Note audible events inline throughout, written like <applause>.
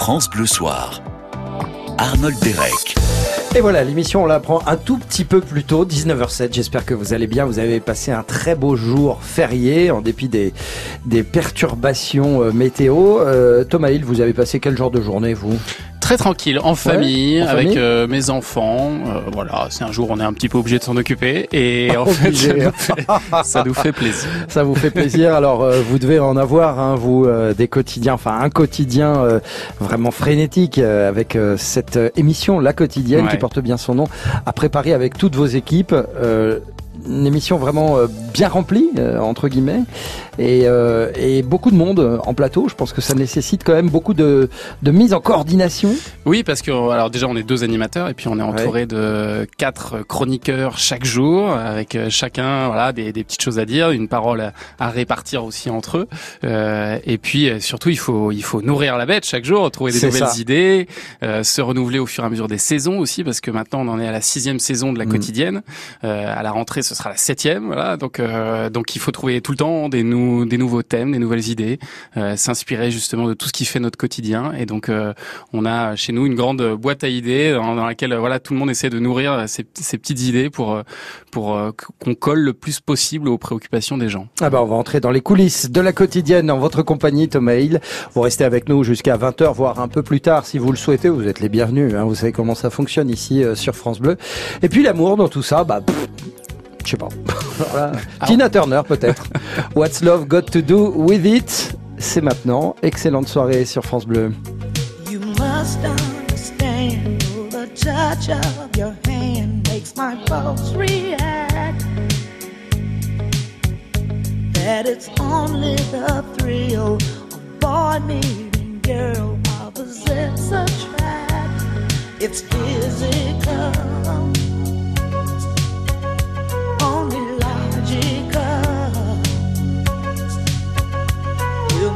France Bleu Soir. Arnold Derek. Et voilà, l'émission, on la prend un tout petit peu plus tôt, 19h07. J'espère que vous allez bien. Vous avez passé un très beau jour férié, en dépit des, perturbations euh, météo. Euh, Thomas Hill, vous avez passé quel genre de journée, vous? Très tranquille, en famille, en avec famille euh, mes enfants. Euh, voilà, c'est un jour on est un petit peu obligé de s'en occuper et <laughs> en fait, ça nous fait, ça nous fait plaisir. <laughs> Ça vous fait plaisir. Alors, euh, vous devez en avoir, hein, vous, des quotidiens, enfin un quotidien vraiment frénétique avec cette émission, La Quotidienne, Ouais. qui porte bien son nom, à préparer avec toutes vos équipes. Une émission vraiment euh, bien remplie, euh, entre guillemets, et, euh, et beaucoup de monde en plateau. Je pense que ça nécessite quand même beaucoup de, de mise en coordination. Oui, parce que alors déjà on est deux animateurs et puis on est entouré de quatre chroniqueurs chaque jour, avec chacun voilà des, des petites choses à dire, une parole à, à répartir aussi entre eux. Euh, et puis surtout il faut il faut nourrir la bête chaque jour, trouver des nouvelles ça. idées, euh, se renouveler au fur et à mesure des saisons aussi, parce que maintenant on en est à la sixième saison de la Mm. quotidienne. Euh, à la rentrée ce sera la septième, voilà. Donc euh, donc il faut trouver tout le temps des nou- des nouveaux thèmes, des nouvelles idées, euh, s'inspirer justement de tout ce qui fait notre quotidien. Et donc euh, on a chez nous une grande boîte à idées dans, laquelle voilà tout le monde essaie de nourrir ces, ces petites idées pour euh, pour euh, qu'on colle le plus possible aux préoccupations des gens. Ah bah on va entrer dans les coulisses de la quotidienne en votre compagnie, Thomas Hill. Vous restez avec nous jusqu'à 20h, voire un peu plus tard si vous le souhaitez. Vous êtes les bienvenus. hein. Vous savez comment ça fonctionne ici euh, sur France Bleu. Et puis l'amour dans tout ça, bah... pff, je sais pas. <laughs> Voilà. <laughs> Tina Turner peut-être. <laughs> What's Love Got to Do With It? C'est maintenant. Excellente soirée sur France Bleu. You must understand the touch of your hand makes my pulse react. That it's only the thrill of boy meeting girl opposites attract. It's physical,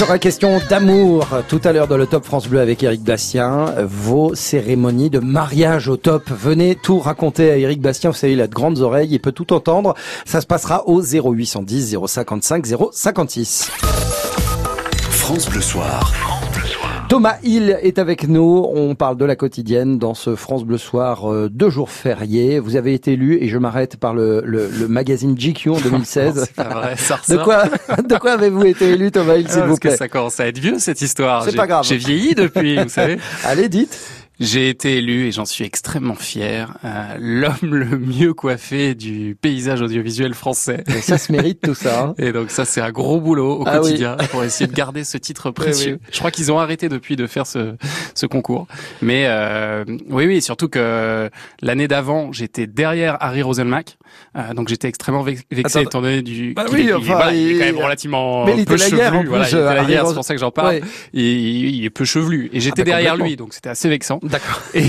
sera question d'amour tout à l'heure dans le Top France Bleu avec Eric Bastien. Vos cérémonies de mariage au top. Venez tout raconter à Eric Bastien. Vous savez, il a de grandes oreilles, il peut tout entendre. Ça se passera au 0810 055 056. France Bleu Soir. Thomas Hill est avec nous. On parle de la quotidienne dans ce France Bleu Soir, euh, deux jours fériés. Vous avez été élu, et je m'arrête par le, le, le magazine GQ en <laughs> 2016. C'est pas vrai, ça de quoi, <laughs> de quoi avez-vous été élu, Thomas Hill, Ah, s'il vous parce que plaît? ça commence à être vieux cette histoire. C'est pas grave. J'ai vieilli depuis, vous savez. Allez, dites. J'ai été élu et j'en suis extrêmement fier. euh, L'homme le mieux coiffé du paysage audiovisuel français. Mais ça se mérite tout ça. hein. <laughs> Et donc ça c'est un gros boulot au Ah oui. quotidien pour essayer de garder ce titre précieux. oui. Je crois qu'ils ont arrêté depuis de faire ce, ce concours. Mais euh, oui oui surtout que l'année d'avant j'étais derrière Harry Roselmack. Euh, donc j'étais extrêmement vex- vexé Attends. étant donné du Bah oui, il est- enfin, voilà, il est quand même relativement Mais il peu chevelu. Voilà, plus, il était euh, hier, Ros- c'est pour ça que j'en parle. Ouais. Et il, est peu chevelu. Et j'étais Ah bah, derrière lui donc c'était assez vexant. D'accord. Et,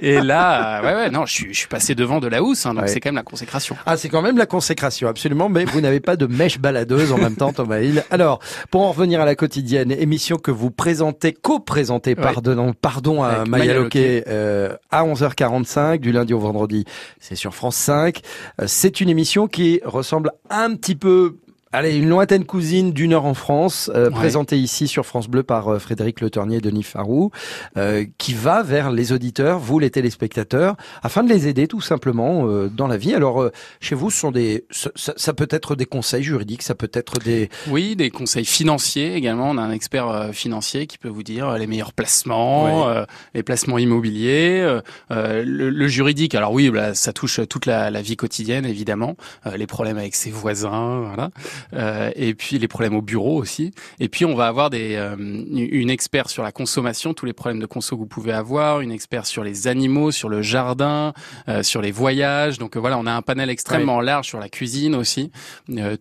<laughs> et là, euh, ouais, ouais, non, je suis, je suis passé devant de la housse, hein, donc Ouais. c'est quand même la consécration. Ah, c'est quand même la consécration, absolument, mais vous n'avez pas de mèche baladeuse en même temps, Thomas Hill. Alors, pour en revenir à la quotidienne, émission que vous présentez, co-présentez, Ouais. pardon, pardon à Maya Loquet, euh, à 11h45, du lundi au vendredi, c'est sur France 5. Euh, c'est une émission qui ressemble un petit peu Allez, une lointaine cousine d'une heure en France, euh, Ouais. présentée ici sur France Bleu par euh, Frédéric Le Ternier et Denis Farou, euh, qui va vers les auditeurs, vous les téléspectateurs, afin de les aider tout simplement euh, dans la vie. Alors, euh, chez vous, ce sont des, ça, ça- peut être des conseils juridiques, ça peut être des, Oui, des conseils financiers également. On a un expert financier qui peut vous dire les meilleurs placements, euh, les placements immobiliers, le, le juridique. Alors oui, bah, ça touche toute la, la vie quotidienne évidemment, euh, les problèmes avec ses voisins, voilà. Euh, et puis les problèmes au bureau aussi. Et puis on va avoir des, euh, une expert sur la consommation, tous les problèmes de conso que vous pouvez avoir, une expert sur les animaux, sur le jardin, euh, sur les voyages. Donc voilà, on a un panel extrêmement large sur la cuisine aussi.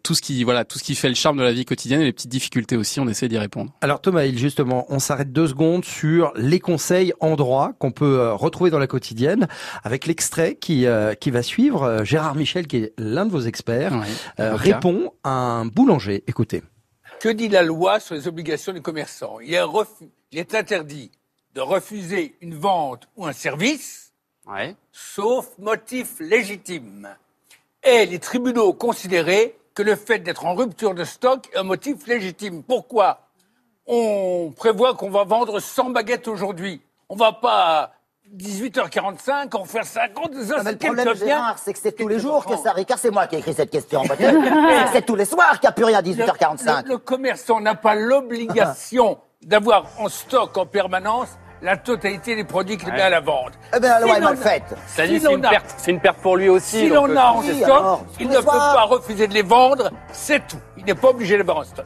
Tout ce qui voilà, tout ce qui fait le charme de la vie quotidienne et les petites difficultés aussi, on essaie d'y répondre. Alors Thomas Hill, justement, on s'arrête deux secondes sur les conseils en droit qu'on peut retrouver dans la quotidienne avec l'extrait qui euh, qui va suivre. Gérard Michel, qui est l'un de vos experts, Ouais. euh, répond à un boulanger. Écoutez. Que dit la loi sur les obligations des commerçants? Il est, refu- il est interdit de refuser une vente ou un service, Ouais. sauf motif légitime. Et les tribunaux considéraient que le fait d'être en rupture de stock est un motif légitime. Pourquoi? On prévoit qu'on va vendre 100 baguettes aujourd'hui. On va pas 18h45 en faire 50. Ça, Ah, mais le problème. Gérard, c'est que c'est tous les jours que ça Ricard, c'est moi qui ai écrit cette question. <laughs> c'est tous les soirs qu'il n'y a plus rien à Le- 18h45. Le, le commerçant n'a pas l'obligation d'avoir en stock en permanence la totalité des produits qu'il met à la vente. Eh bien, la loi Si est mal faite. C'est une a- perte, c'est une perte pour lui aussi. Si l'on euh, a en oui, stock, alors, il ne peut pas refuser de les vendre, c'est tout. Il n'est pas obligé de les avoir en stock.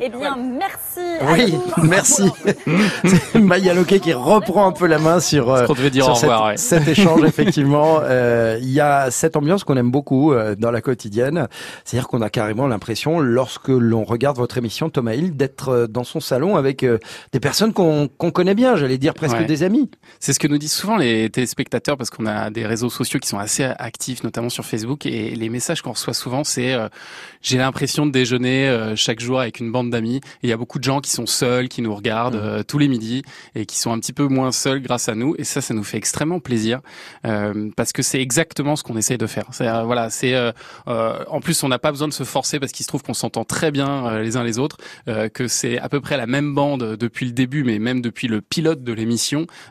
Eh bien, merci. à Oui, vous. <laughs> merci. C'est Maya Loquet qui reprend un peu la main sur, euh, Ce dire sur au revoir, cet, ouais. cet échange, <laughs> effectivement. Euh, Il y a cette ambiance qu'on aime beaucoup euh, dans la quotidienne. C'est-à-dire qu'on a carrément l'impression, lorsque l'on regarde votre émission, Thomas Hill, d'être euh, dans son salon avec euh, des personnes qu'on qu'on connaît bien, j'allais dire presque Ouais. des amis. C'est ce que nous disent souvent les téléspectateurs parce qu'on a des réseaux sociaux qui sont assez actifs, notamment sur Facebook, et les messages qu'on reçoit souvent, c'est euh, j'ai l'impression de déjeuner euh, chaque jour avec une bande d'amis. Il y a beaucoup de gens qui sont seuls, qui nous regardent euh, tous les midis et qui sont un petit peu moins seuls grâce à nous. Et ça, ça nous fait extrêmement plaisir euh, parce que c'est exactement ce qu'on essaye de faire. C'est euh, voilà, c'est euh, euh, en plus on n'a pas besoin de se forcer parce qu'il se trouve qu'on s'entend très bien les uns les autres, euh, que c'est à peu près la même bande depuis le début, mais même depuis le pilote de l'émission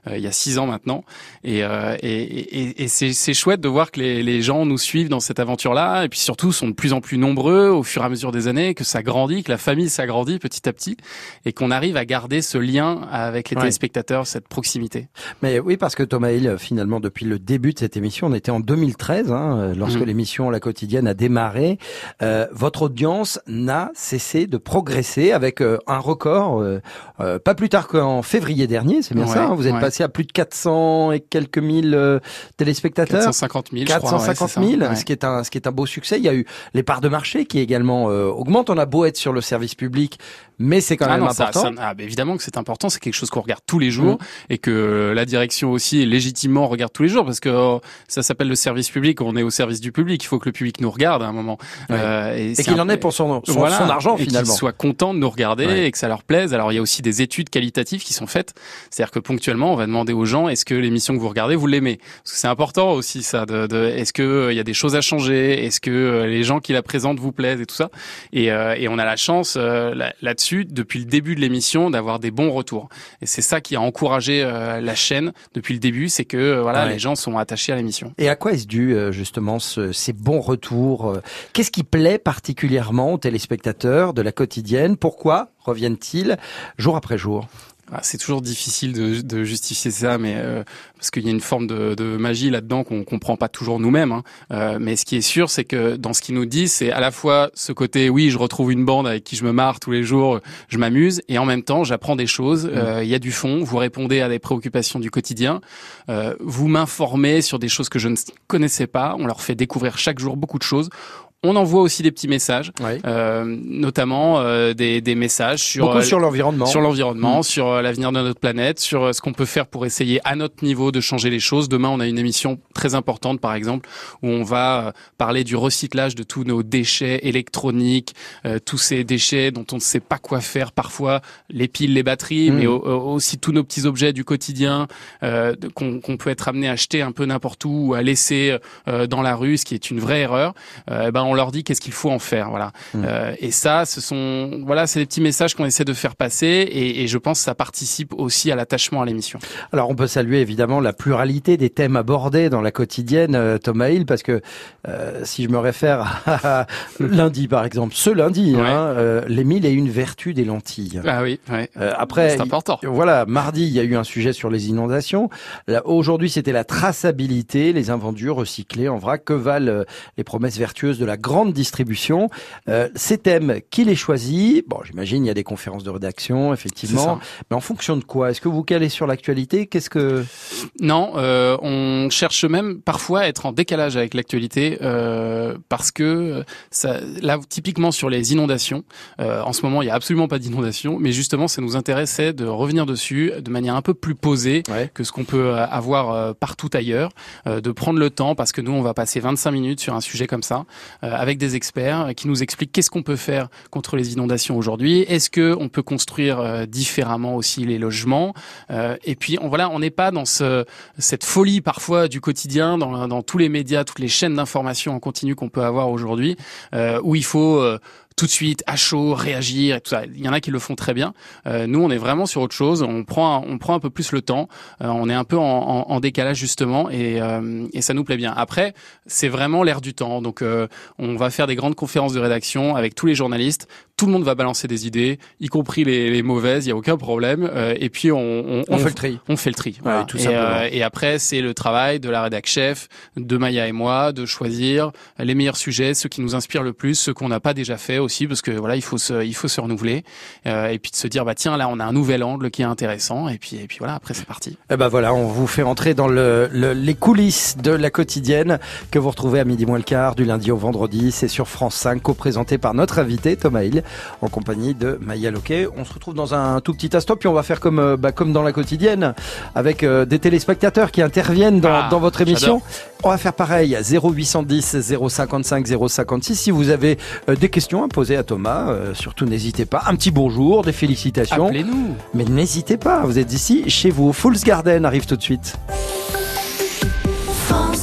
euh, il y a six ans maintenant. Et, euh, et, et, et c'est chouette de voir que les, les gens nous suivent dans cette aventure-là, et puis surtout sont de plus en plus nombreux au fur et à mesure des années, que ça grandit, que la famille s'agrandit petit à petit, et qu'on arrive à garder ce lien avec les Ouais. téléspectateurs, cette proximité. Mais oui, parce que Thomas Hill, finalement, depuis le début de cette émission, on était en 2013, hein, lorsque Mhm. l'émission La Quotidienne a démarré. Euh, votre audience n'a cessé de progresser avec euh, un record, euh, euh, pas plus tard qu'en février dernier, c'est bien bien Ouais, ça. hein. Vous êtes ouais. passé à plus de 400 et quelques mille euh, téléspectateurs. 450 000, je crois. ouais, 450 c'est ça. 000, Ouais. ce qui est un ce qui est un beau succès. Il y a eu les parts de marché qui également euh, augmentent. On a beau être sur le service public, mais c'est quand Ah même non, important. ça- ah, bah, évidemment que c'est important, c'est quelque chose qu'on regarde tous les jours et que la direction aussi légitimement regarde tous les jours parce que euh, ça s'appelle le service public, on est au service du public, il faut que le public nous regarde à un moment. Euh, Et qu'il en ait pour son, son, Voilà, son argent et finalement. qu'ils soient contents de nous regarder et que ça leur plaise. Alors il y a aussi des études qualitatives qui sont faites, c'est-à-dire que ponctuellement on va demander aux gens est-ce que l'émission que vous regardez vous l'aimez? Parce que c'est important aussi ça. De, de- est-ce que euh, il y a des choses à changer? Est-ce que euh, les gens qui la présentent vous plaisent et tout ça? Et, euh, et on a la chance là- là-dessus depuis le début de l'émission d'avoir des bons retours. Et c'est ça qui a encouragé la chaîne depuis le début, c'est que voilà Ouais. les gens sont attachés à l'émission. Et à quoi est-ce dû justement ce- ces bons retours Qu'est-ce qui plaît particulièrement aux téléspectateurs de la quotidienne? Pourquoi reviennent-ils jour après jour? Ah, c'est toujours difficile de, de justifier ça, mais euh, parce qu'il y a une forme de, de magie là-dedans qu'on comprend pas toujours nous-mêmes. hein. Euh, mais ce qui est sûr, c'est que dans ce qu'ils nous disent, c'est à la fois ce côté oui, je retrouve une bande avec qui je me marre tous les jours, je m'amuse, et en même temps, j'apprends des choses. Euh, Il y a du fond. Vous répondez à des préoccupations du quotidien. Euh, vous m'informez sur des choses que je ne connaissais pas. On leur fait découvrir chaque jour beaucoup de choses. On envoie aussi des petits messages, Oui. euh, notamment euh, des, des messages sur Beaucoup euh, sur l'environnement. sur l'environnement, Mm. sur euh, l'avenir de notre planète, sur euh, ce qu'on peut faire pour essayer à notre niveau de changer les choses. Demain, on a une émission très importante, par exemple, où on va parler du recyclage de tous nos déchets électroniques, euh, tous ces déchets dont on ne sait pas quoi faire parfois, les piles, les batteries, Mm. mais au- au- aussi tous nos petits objets du quotidien euh, qu'on qu'on peut être amené à acheter un peu n'importe où ou à laisser euh, dans la rue, ce qui est une vraie erreur. Ben on leur dit qu'est-ce qu'il faut en faire, voilà. Mm. Euh, et ça, ce sont voilà, c'est des petits messages qu'on essaie de faire passer, et, et je pense que ça participe aussi à l'attachement à l'émission. Alors on peut saluer évidemment la pluralité des thèmes abordés dans la quotidienne, euh, Thomas Hill, parce que euh, si je me réfère à <laughs> lundi par exemple, ce lundi, Ouais. hein, euh, les mille et une vertus des lentilles. Ah oui, ouais. Après, c'est important. Voilà, mardi, il y a eu un sujet sur les inondations. Aujourd'hui, c'était la traçabilité, les invendus recyclés en vrac. Que valent les promesses vertueuses de la grande distribution. Euh, Ces thèmes, qui les choisit? Bon, j'imagine, il y a des conférences de rédaction, effectivement. Mais en fonction de quoi? Est-ce que vous calez sur l'actualité? Qu'est-ce que... Non, euh, on cherche même parfois à être en décalage avec l'actualité euh, parce que ça, là, typiquement sur les inondations, euh, en ce moment, il y a absolument pas d'inondation, mais justement, ça nous intéressait de revenir dessus de manière un peu plus posée Ouais. que ce qu'on peut euh, avoir euh, partout ailleurs, euh, de prendre le temps parce que nous, on va passer 25 minutes sur un sujet comme ça euh, avec des experts euh, qui nous expliquent qu'est-ce qu'on peut faire contre les inondations aujourd'hui, est-ce que on peut construire euh, différemment aussi les logements, euh, et puis on voilà, on n'est pas dans ce cette folie parfois du quotidien dans, dans tous les médias, toutes les chaînes d'information en continu qu'on peut avoir aujourd'hui, euh, où il faut euh, tout de suite à chaud réagir et tout ça. Il y en a qui le font très bien. Euh, nous, on est vraiment sur autre chose. On prend, on prend un peu plus le temps. Euh, on est un peu en, en- en décalage justement, et, euh, et ça nous plaît bien. Après, c'est vraiment l'air du temps. Donc, euh, on va faire des grandes conférences de rédaction avec tous les journalistes. Tout le monde va balancer des idées, y compris les, les mauvaises. Il y a aucun problème. Euh, et puis, on, on, On fait le tri. on fait le tri. Ouais, tout et, simplement. euh, et après, c'est le travail de la rédac chef, de Maya et moi, de choisir les meilleurs sujets, ceux qui nous inspirent le plus, ceux qu'on n'a pas déjà fait aussi, parce que voilà, il faut se, il faut se renouveler, euh, et puis de se dire bah tiens là, on a un nouvel angle qui est intéressant, et puis et puis voilà, après c'est parti. Eh ben voilà, on vous fait entrer dans le, le- les coulisses de la quotidienne que vous retrouvez à midi moins le quart du lundi au vendredi. C'est sur France 5, co-présenté par notre invité Thomas Hill, en compagnie de Maya Loquet. On se retrouve dans un tout petit instant, puis on va faire comme, euh, bah, comme dans la quotidienne, avec euh, des téléspectateurs qui interviennent dans, Ah, dans votre émission. On va faire pareil, 0810 055 056. Si vous avez euh, des questions à poser à Thomas, euh, surtout n'hésitez pas. Un petit bonjour, des félicitations. Appelez-nous. Mais n'hésitez pas, vous êtes ici, chez vous. Fools Garden arrive tout de suite. France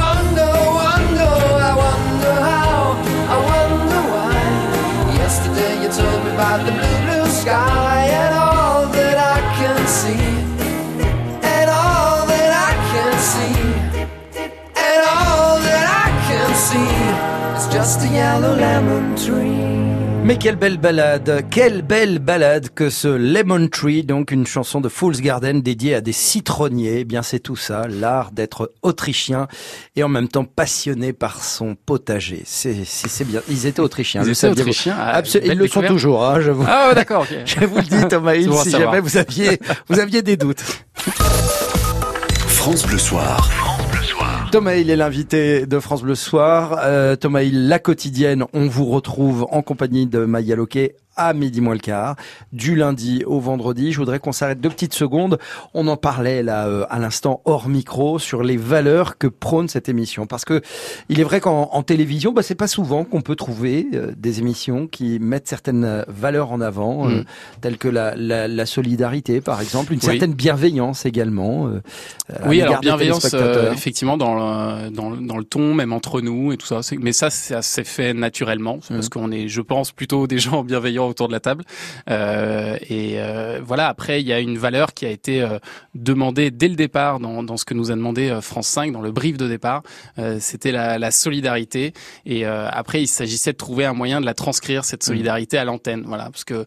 just a yellow lemon tree. Mais quelle belle balade, quelle belle balade que ce Lemon Tree, donc une chanson de Fool's Garden dédiée à des citronniers. Eh bien, c'est tout ça, l'art d'être autrichien et en même temps passionné par son potager. C'est, bien. Ils étaient autrichiens. Ils le étaient autrichiens, ah, Ils le sont toujours, hein, je vous. Ah d'accord. <laughs> Je vous le dis, Thomas Hill, <laughs> si jamais vous aviez, vous aviez des doutes. France Bleu Soir. Thomas Hill est l'invité de France Bleu Soir. Euh, Thomas la quotidienne, on vous retrouve en compagnie de Maya Loquet à midi moins le quart, du lundi au vendredi. Je voudrais qu'on s'arrête deux petites secondes. On en parlait là euh, à l'instant hors micro sur les valeurs que prône cette émission. Parce que il est vrai qu'en en télévision, bah, c'est pas souvent qu'on peut trouver euh, des émissions qui mettent certaines valeurs en avant, euh, Mm. telles que la, la, la solidarité, par exemple, une Oui. certaine bienveillance également. euh, à Oui, alors bienveillance, euh, effectivement, dans le, dans, le, dans le ton, même entre nous et tout ça. Mais ça, ça s'est fait naturellement, c'est parce qu'on est, je pense, plutôt des gens bienveillants autour de la table. Euh, et euh, voilà. Après, il y a une valeur qui a été euh, demandée dès le départ dans, dans ce que nous a demandé euh, France 5 dans le brief de départ. Euh, C'était la, la solidarité. Et euh, après, il s'agissait de trouver un moyen de la transcrire cette solidarité à l'antenne. Voilà, parce que euh,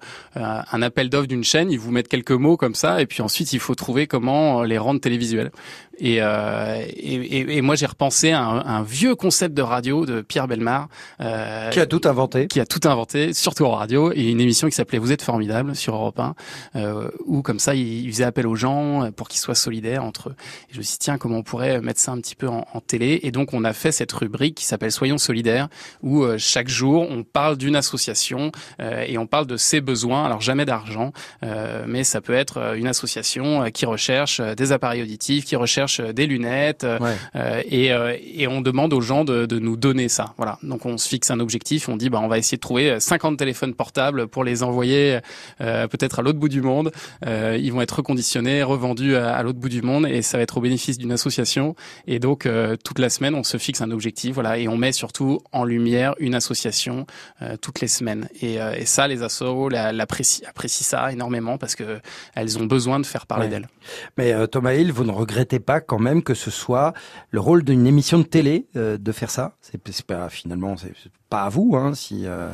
un appel d'offres d'une chaîne, ils vous mettent quelques mots comme ça, et puis ensuite il faut trouver comment les rendre télévisuels. Et, euh, et, et- et moi j'ai repensé à un, un vieux concept de radio de Pierre Belmar, euh, Qui a tout inventé. qui a tout inventé, surtout en radio, et une émission qui s'appelait Vous êtes formidable sur Europe 1, euh, où comme ça il, il faisait appel aux gens euh, pour qu'ils soient solidaires entre eux. Et je me suis dit tiens comment on pourrait mettre ça un petit peu en, en télé, et donc on a fait cette rubrique qui s'appelle Soyons solidaires, où euh, chaque jour on parle d'une association euh, et on parle de ses besoins. Alors jamais d'argent, euh, mais ça peut être euh, une association euh, qui recherche euh, des appareils auditifs, qui recherche euh, des lunettes, euh, Ouais. euh, et, et on demande aux gens de, de nous donner ça. Voilà. Donc on se fixe un objectif, on dit bah on va essayer de trouver 50 téléphones portables pour les envoyer peut-être à l'autre bout du monde. Ils vont être reconditionnés, revendus à, à l'autre bout du monde et ça va être au bénéfice d'une association. Et donc toute la semaine, on se fixe un objectif, voilà, et on met surtout en lumière une association toutes les semaines. Et, et ça, les assos la- l'apprécient apprécient ça énormément parce que elles ont besoin de faire parler Ouais. d'elles. Mais euh, Thomas Hill, vous ne regrettez pas quand même que ce soit le rôle d'une émission de télé euh, de faire ça C'est pas finalement, c'est pas à vous, hein, si. euh,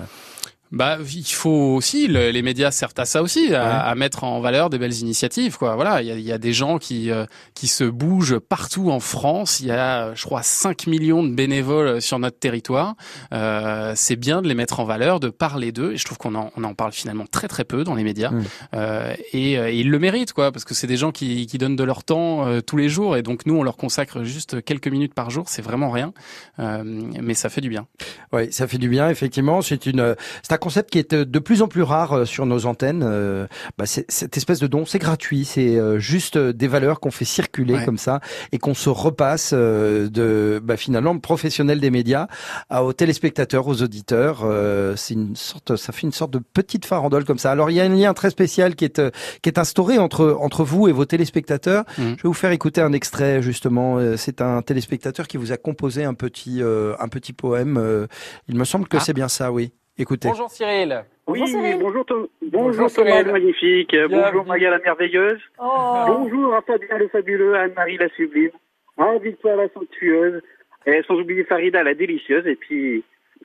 Bah, il faut aussi, le- les médias servent à ça aussi, à, à mettre en valeur des belles initiatives, quoi. Voilà, il y a, il y a des gens qui euh, qui se bougent partout en France. Il y a, je crois, 5 millions de bénévoles sur notre territoire. Euh, c'est bien de les mettre en valeur, de parler d'eux. Et je trouve qu'on en, on en parle finalement très très peu dans les médias. Euh, et, euh, et ils le méritent, quoi, parce que c'est des gens qui, qui donnent de leur temps euh, tous les jours. Et donc nous, on leur consacre juste quelques minutes par jour. C'est vraiment rien, Euh, mais ça fait du bien. Oui, ça fait du bien, effectivement. C'est une, c'est un concept qui est euh, de plus en plus rare euh, sur nos antennes. Euh, bah, c'est- cette espèce de don, c'est gratuit, c'est juste des valeurs qu'on fait circuler Ouais. comme ça et qu'on se repasse de, bah, finalement, professionnels des médias à- aux téléspectateurs, aux auditeurs. Euh, c'est une sorte, ça fait une sorte de petite farandole comme ça. Alors il y a un lien très spécial qui est qui est instauré entre entre vous et vos téléspectateurs. Mhm. Je vais vous faire écouter un extrait justement. C'est un téléspectateur qui vous a composé un petit euh, un petit poème. Il me semble que Ah. c'est bien ça, oui. Écoutez. Bonjour Cyril. Oui, Bonjour, Cyril. bonjour, Tom- Bonjour, bonjour Thomas Cyril. le magnifique, Bienvenue. bonjour Maria la merveilleuse, Oh. bonjour à Fabien le fabuleux, à Anne-Marie la sublime, à Victoire la somptueuse, et sans oublier Farida la délicieuse, et puis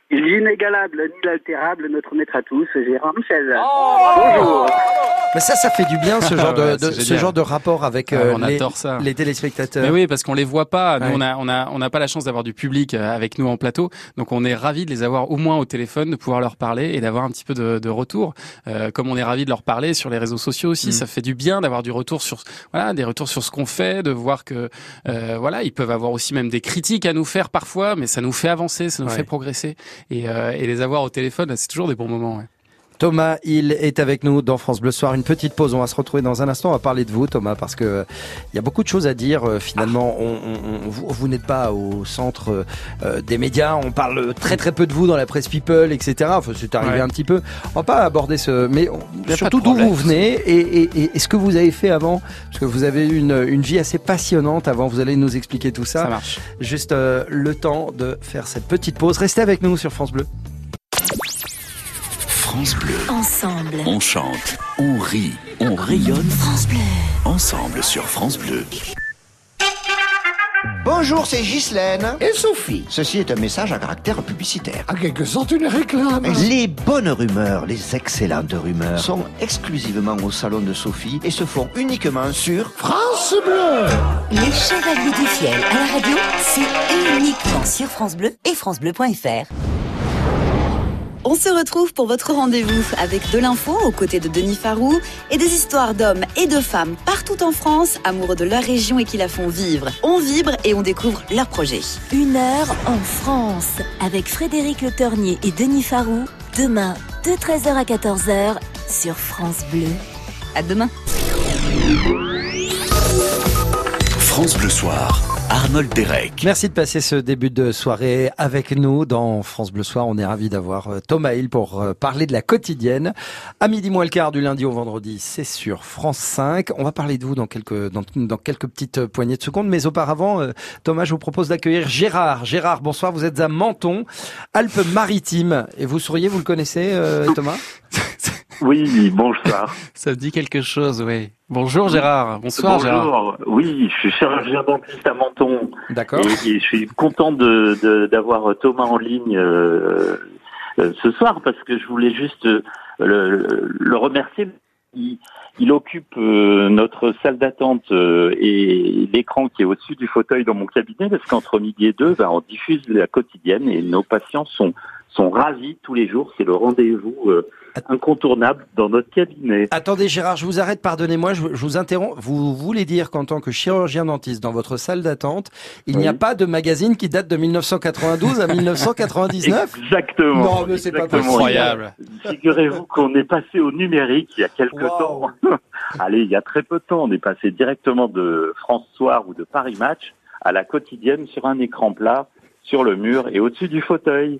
l'inégalable, l'inaltérable, notre maître à tous, Gérard Michel. Bonjour. Mais ça, ça fait du bien ce <laughs> genre de, Ouais, de- ce genre de rapport avec euh, on les, adore ça. les téléspectateurs. Mais oui, parce qu'on les voit pas. Nous, Ouais. on a, on a, on n'a pas la chance d'avoir du public euh, avec nous en plateau, donc on est ravis de les avoir au moins au téléphone, de pouvoir leur parler et d'avoir un petit peu de, de retour. Euh, comme on est ravis de leur parler sur les réseaux sociaux aussi, Mm. ça fait du bien d'avoir du retour sur, voilà, des retours sur ce qu'on fait, de voir que, euh, voilà, ils peuvent avoir aussi même des critiques à nous faire parfois, mais ça nous fait avancer, ça nous Ouais. fait progresser et, euh, et les avoir au téléphone, c'est toujours des bons moments. ouais. Thomas, il est avec nous dans France Bleu Soir. Une petite pause. On va se retrouver dans un instant. On va parler de vous, Thomas, parce que euh, il y a beaucoup de choses à dire. Euh, Finalement, on, on- on- vous, vous n'êtes pas au centre euh, des médias. On parle très très peu de vous dans la presse people, etc. Enfin, c'est arrivé Ouais. un petit peu. On va pas aborder ce, mais on- surtout d'où vous venez et, et, et, et ce que vous avez fait avant, parce que vous avez eu une, une vie assez passionnante avant. Vous allez nous expliquer tout ça. Ça marche. Juste euh, le temps de faire cette petite pause. Restez avec nous sur France Bleu. France Bleu. Ensemble. On chante, on rit, on rayonne France Bleu. ensemble sur France Bleu. Bonjour, c'est Ghislaine. Et Sophie. Ceci est un message à caractère publicitaire. En quelque sorte, une réclame. Les bonnes rumeurs, les excellentes rumeurs, sont exclusivement au salon de Sophie et se font uniquement sur France Bleu. Les Chevaliers du Fiel à la radio, c'est uniquement sur France Bleu et francebleu.fr. On se retrouve pour votre rendez-vous avec de l'info aux côtés de Denis Farou et des histoires d'hommes et de femmes partout en France, amoureux de leur région et qui la font vivre. On vibre et on découvre leurs projets. Une heure en France avec Frédéric Le Tornier et Denis Farou. Demain, de 13h à 14h sur France Bleu. À demain. France Bleu Soir, Arnold Derek. Merci de passer ce début de soirée avec nous dans France Bleu Soir. On est ravis d'avoir euh, Thomas Hill pour euh, parler de la quotidienne. À midi moins le quart du lundi au vendredi, c'est sur France 5. On va parler de vous dans quelques, dans, dans quelques petites euh, poignées de secondes. Mais auparavant, Thomas, je vous propose d'accueillir Gérard. Gérard, bonsoir. Vous êtes à Menton, Alpes-Maritimes. Et vous souriez, vous le connaissez, euh, Thomas? <laughs> Oui, bonsoir. <laughs> Ça me dit quelque chose, oui. Bonjour Gérard. Bonsoir Gérard. Bonjour. Oui, je suis chirurgien dentiste à Menton. D'accord. Et, et je suis content de d'avoir Thomas en ligne euh, euh, ce soir parce que je voulais juste euh, le, le remercier. Il, il occupe notre salle d'attente et l'écran qui est au-dessus du fauteuil dans mon cabinet parce qu'entre midi et deux, ben, on diffuse la quotidienne et nos patients sont sont ravis tous les jours. C'est le rendez-vous incontournable dans notre cabinet. Attendez Gérard, je vous arrête, pardonnez-moi, je, je vous interromps. Vous voulez dire qu'en tant que chirurgien dentiste dans votre salle d'attente, il n'y a pas de magazine qui date de 1992 à 1999 <laughs> Exactement. Non, mais c'est pas possible. Incroyable. Figurez-vous qu'on est passé au numérique il y a quelque Wow. temps. <laughs> Allez, il y a très peu de temps, on est passé directement de France Soir ou de Paris Match à la quotidienne sur un écran plat, sur le mur et au-dessus du fauteuil.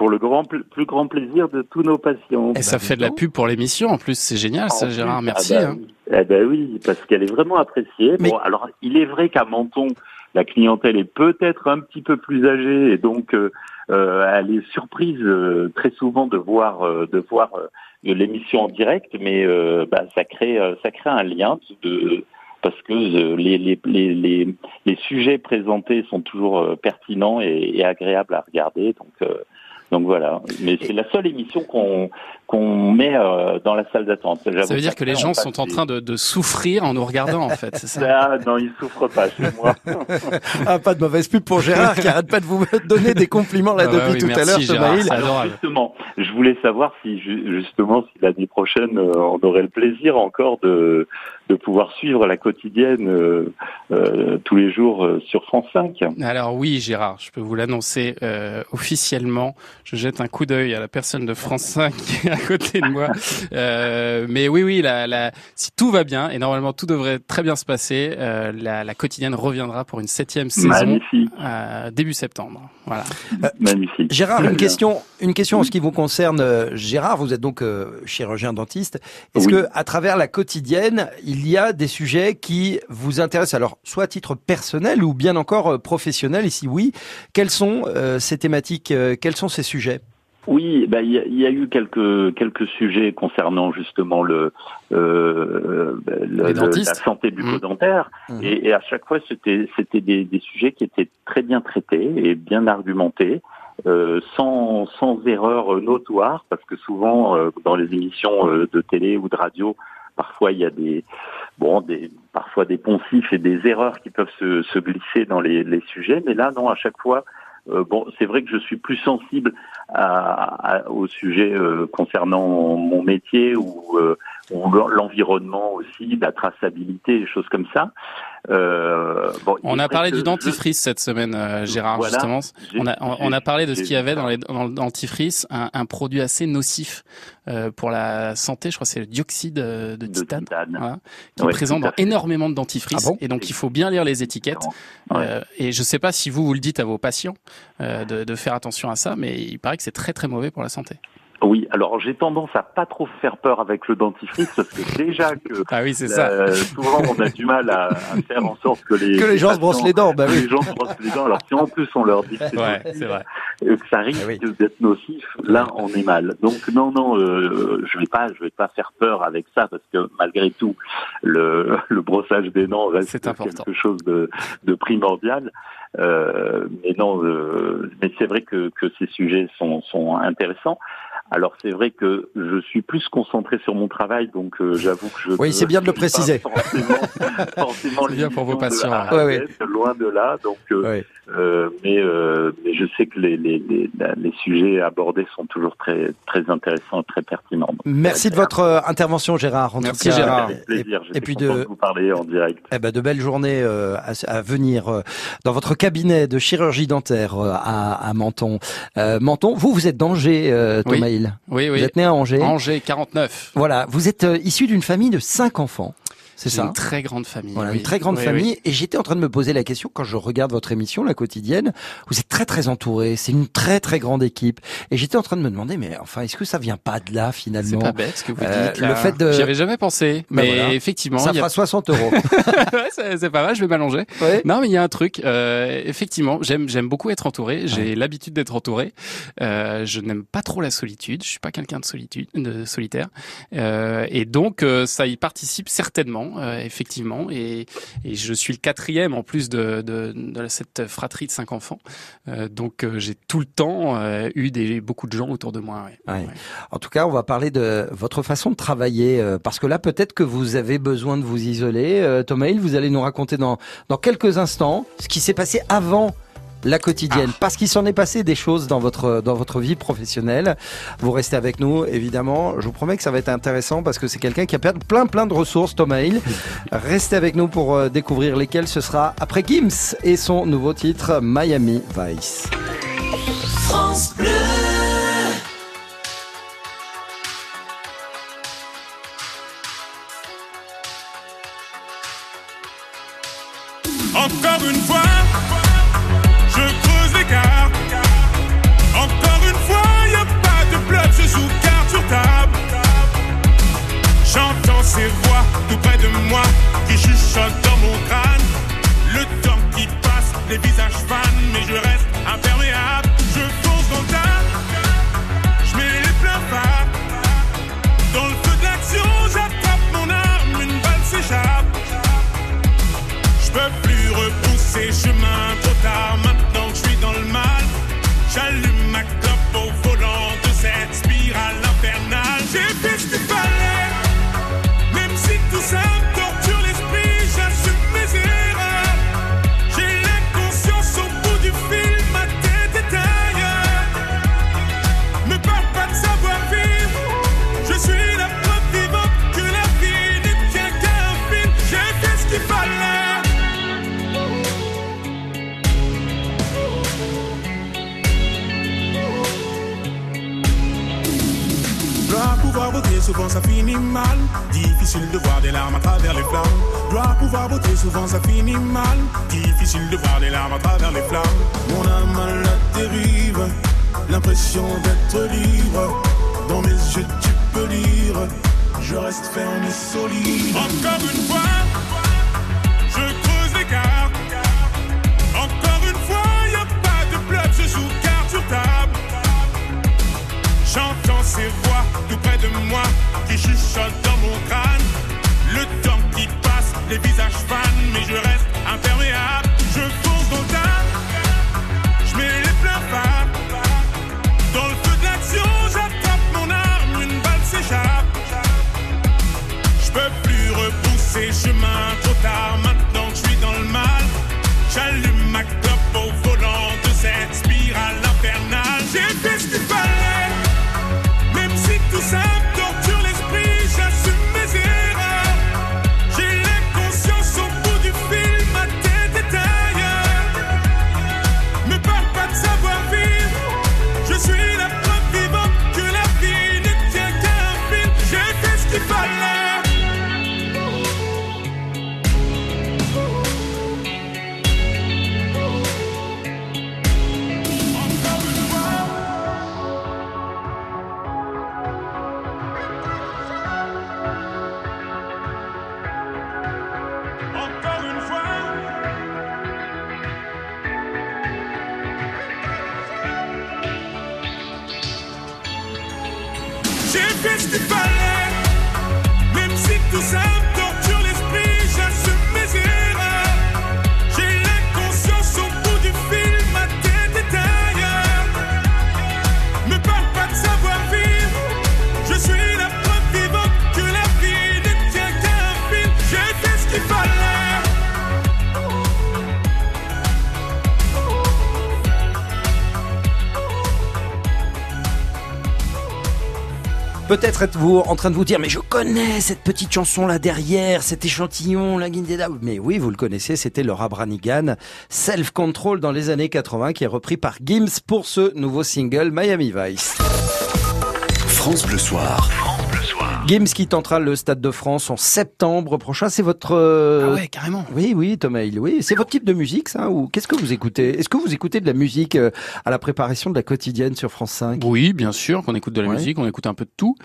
Pour le grand, pl- plus grand plaisir de tous nos patients. Et ça fait de la pub pour l'émission en plus, c'est génial ça Gérard, plus, merci. ah bah hein. Eh ben oui, parce qu'elle est vraiment appréciée. Bon, alors il est vrai qu'à Menton, la clientèle est peut-être un petit peu plus âgée et donc euh, euh, elle est surprise euh, très souvent de voir euh, de voir euh, l'émission en direct, mais euh, bah, ça crée euh, ça crée un lien de parce que les, les, les, les, les sujets présentés sont toujours pertinents et, et agréables à regarder. Donc, euh, donc voilà. Mais c'est la seule émission qu'on qu'on met euh, dans la salle d'attente. Ça veut dire que les gens sont en train de, de souffrir en nous regardant en fait, c'est ça? Ah, non, ils souffrent pas chez moi. ah, pas de mauvaise pub pour Gérard qui arrête pas de vous donner des compliments là Ah bah depuis oui, tout à l'heure, Gérard, Hill. c'est Alors, justement, je voulais savoir si ju- justement si l'année prochaine euh, on aurait le plaisir encore de de pouvoir suivre la quotidienne euh, euh, tous les jours euh, sur France 5. Alors oui, Gérard, je peux vous l'annoncer euh, officiellement. Je jette un coup d'œil à la personne de France 5 <laughs> qui est à côté de moi. Euh, mais oui, oui, la, la, si tout va bien, et normalement tout devrait très bien se passer, euh, la, la quotidienne reviendra pour une septième saison début septembre. Voilà. Magnifique. Gérard, une question, une question en ce qui vous concerne. Gérard, vous êtes donc euh, chirurgien dentiste. Est-ce Oui. que, à travers la quotidienne, il y a des sujets qui vous intéressent, alors soit à titre personnel ou bien encore euh, professionnel Et si oui, quelles sont euh, ces thématiques euh, Quels sont ces sujets? Oui, bah, il y, a- il y a eu quelques quelques sujets concernant justement le, euh, la santé bucco-dentaire Mhm. et, et à chaque fois c'était c'était des, des sujets qui étaient très bien traités et bien argumentés. euh, sans, sans erreur notoire, parce que souvent euh, dans les émissions euh, de télé ou de radio, parfois il y a des bon des parfois des poncifs et des erreurs qui peuvent se, se glisser dans les, les sujets, mais là non à chaque fois euh, bon c'est vrai que je suis plus sensible à, à- au sujet euh, concernant mon métier ou, euh, ou l'environnement aussi, la traçabilité, des choses comme ça. Euh, bon, On a parlé du je- dentifrice cette semaine, euh, Gérard, Voilà. justement. On a, on, on a parlé de ce qu'il y avait dans, les, dans le dentifrice, un, un produit assez nocif euh, pour la santé. Je crois que c'est le dioxyde de, titane, voilà, qui Ouais, est présent dans énormément de dentifrices. Ah bon? Et donc, il faut bien lire les étiquettes. Euh, et je sais pas si vous vous le dites à vos patients euh, de, de faire attention à ça, mais il paraît que c'est très très mauvais pour la santé. Oui, alors j'ai tendance à pas trop faire peur avec le dentifrice parce que déjà que <laughs> ah oui, c'est euh, ça. souvent on a du mal à, à faire en sorte que les Que les gens se brossent les dents, bah que oui. les gens se brossent les dents. Alors si en plus on leur dit que c'est Ouais, nocif, c'est vrai. euh, que ça risque d'être nocif, là on est mal. Donc non non, euh, je vais pas je vais pas faire peur avec ça parce que malgré tout le, le brossage des dents reste quelque chose de, de primordial. Euh, mais non, euh, mais c'est vrai que, que ces sujets sont, sont intéressants. Alors c'est vrai que je suis plus concentré sur mon travail, donc euh, j'avoue que je. Oui, c'est bien de le préciser. Forcément, <laughs> forcément C'est bien pour vos patients, ouais. Z, loin de là. Donc, euh, euh, mais euh, mais je sais que les, les, les, les sujets abordés sont toujours très très intéressants, très pertinents. Donc, Merci de votre euh, intervention, Gérard. En Merci, tout cas. Gérard. avec plaisir. Et puis de- de vous parler en direct. Eh ben, de belles journées euh, à, à venir euh, dans votre cabinet de chirurgie dentaire euh, à, à Menton. Euh, Menton, vous, vous êtes d'Angers, euh, Thomas Oui. Oui, oui. Vous êtes né à Angers. Angers 49. Voilà, vous êtes euh, issu d'une famille de cinq enfants. C'est ça Une très grande famille. Voilà, oui. une très grande Oui, famille. oui. Et j'étais en train de me poser la question quand je regarde votre émission, la quotidienne. Vous êtes très très entouré. C'est une très très grande équipe. Et j'étais en train de me demander, mais enfin, est-ce que ça vient pas de là finalement? C'est pas bête ce que vous Euh, dites. le fait de- J'y avais jamais pensé, Ben mais voilà. effectivement, Ça y a- fera 60 euros. <laughs> Ouais, c'est pas mal, je vais m'allonger. Non, mais il y a un truc. euh, effectivement, j'aime j'aime beaucoup être entouré. J'ai l'habitude d'être entouré. Euh, je n'aime pas trop la solitude. Je suis pas quelqu'un de solitude, de solitaire. Euh, et donc euh, ça y participe certainement, euh, effectivement. Et, et je suis le quatrième en plus de, de, de cette fratrie de cinq enfants. Euh, donc euh, j'ai tout le temps eu des beaucoup de gens autour de moi. ouais. Ouais. En tout cas, on va parler de votre façon de travailler, parce que là, peut-être que vous avez besoin de vous isoler. Thomas Hill, vous allez nous raconter dans, dans quelques instants ce qui s'est passé avant la quotidienne, parce qu'il s'en est passé des choses dans votre dans votre vie professionnelle. Vous restez avec nous, évidemment. Je vous promets que ça va être intéressant parce que c'est quelqu'un qui a perdu plein plein de ressources, Thomas Hill. <laughs> Restez avec nous pour euh, découvrir lesquelles ce sera après Gims et son nouveau titre Miami Vice. France Bleu. Encore une fois, Ces voix tout près de moi qui chuchotent Peut-être êtes-vous en train de vous dire, mais je connais cette petite chanson là derrière, cet échantillon, la Guindeda. Mais oui, vous le connaissez, c'était Laura Branigan, Self Control dans les années 80, qui est repris par Gims pour ce nouveau single Miami Vice. France Bleu Soir. Gims qui tentera le Stade de France en septembre prochain. C'est votre... euh, Ah ouais, carrément. Oui, oui, Thomas Hill, oui. C'est votre type de musique, ça Ou qu'est-ce que vous écoutez? Est-ce que vous écoutez de la musique euh, à la préparation de la quotidienne sur France 5 Oui, bien sûr, qu'on écoute de la Ouais. musique, on écoute un peu de tout.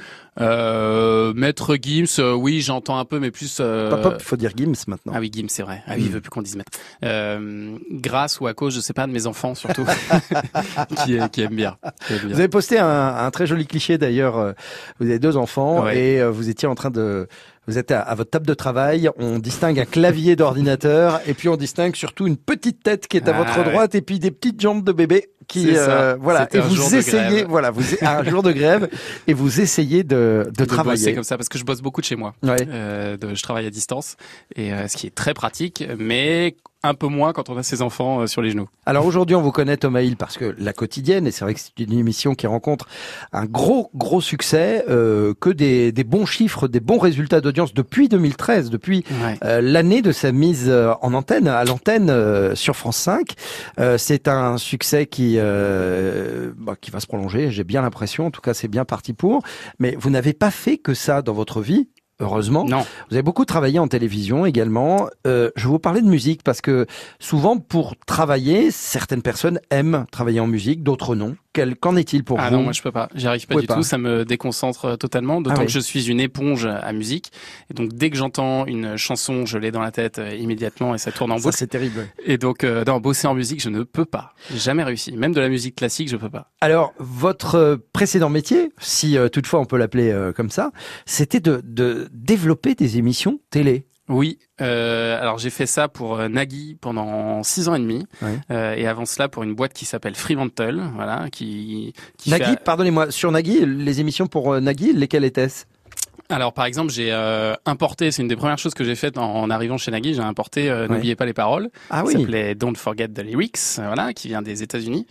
Euh, Maître Gims, euh, oui, j'entends un peu, mais plus. euh, Pop, faut dire Gims maintenant. Ah oui, Gims, c'est vrai. Ah oui, il veut plus qu'on dise Maître. Euh, grâce ou à cause, je sais pas, de mes enfants surtout, <laughs> qui, qui aiment bien. qui aiment bien. Vous avez posté un, un très joli cliché d'ailleurs. Vous avez deux enfants Ouais. et euh, vous étiez en train de, vous êtes à, à votre table de travail. On distingue un clavier d'ordinateur et puis on distingue surtout une petite tête qui est à Ah, votre ouais. droite et puis des petites jambes de bébé qui, euh, voilà. Et vous essayez, voilà, vous un jour de grève et vous essayez de, de, de travailler. comme ça parce que je bosse beaucoup de chez moi. Ouais. Euh, de- je travaille à distance et euh, ce qui est très pratique, mais un peu moins quand on a ses enfants euh, sur les genoux. Alors aujourd'hui, on vous connaît Thomas Hill parce que la quotidienne, et c'est vrai que c'est une émission qui rencontre un gros gros succès, euh, que des, des bons chiffres, des bons résultats d'audience depuis 2013, depuis Ouais. euh, l'année de sa mise euh, en antenne, à l'antenne euh, sur France 5. Euh, c'est un succès qui euh, bah, qui va se prolonger. J'ai bien l'impression, en tout cas, c'est bien parti pour. Mais vous n'avez pas fait que ça dans votre vie. Heureusement. Non. Vous avez beaucoup travaillé en télévision également. Euh, je vais vous parler de musique parce que souvent pour travailler, certaines personnes aiment travailler en musique, d'autres non. Quel- Qu'en est-il pour Ah vous non, moi je peux pas. J'y arrive pas du tout. Ça me déconcentre euh, totalement. D'autant Ah oui. que je suis une éponge à musique. Et donc dès que j'entends une chanson, je l'ai dans la tête euh, immédiatement et ça tourne en Ça, boucle. c'est terrible. Et donc euh, non, bosser en musique, je ne peux pas. J'ai jamais réussi. Même de la musique classique, je peux pas. Alors, votre euh, précédent métier, si euh, toutefois on peut l'appeler euh, comme ça, c'était de, de développer des émissions télé. Oui, euh, alors j'ai fait ça pour euh, Nagui pendant six ans et demi, euh, et avant cela pour une boîte qui s'appelle Fremantle, voilà, qui, qui Nagui, fait- pardonnez-moi, sur Nagui, les émissions pour euh, Nagui, lesquelles étaient-ce? Alors par exemple, j'ai euh, importé, c'est une des premières choses que j'ai faites en, en arrivant chez Nagui, j'ai importé euh. N'oubliez pas les paroles, Ah qui oui. s'appelait Don't Forget the Lyrics, euh, voilà, qui vient des États-Unis.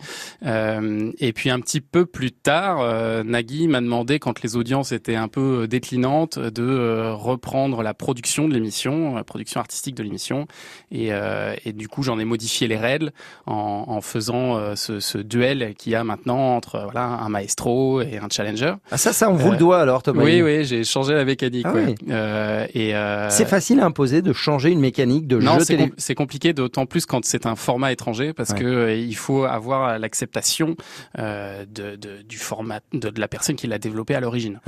Euh, et puis un petit peu plus tard, euh, Nagui m'a demandé, quand les audiences étaient un peu euh, déclinantes, de reprendre la production de l'émission, la production artistique de l'émission. Et, euh, et du coup, j'en ai modifié les règles en, en faisant ce, ce duel qu'il y a maintenant entre voilà un maestro et un challenger. Ah, ça, ça, on vous le doit alors, Thomas. Oui, oui, j'ai changé la mécanique. Ah ouais. Euh, et euh, C'est facile à imposer de changer une mécanique de non, jeu c'est télé. com- c'est compliqué, d'autant plus quand c'est un format étranger, parce Ouais. que euh, il faut avoir l'acceptation de, de- du format de, de la personne qui l'a développé à l'origine.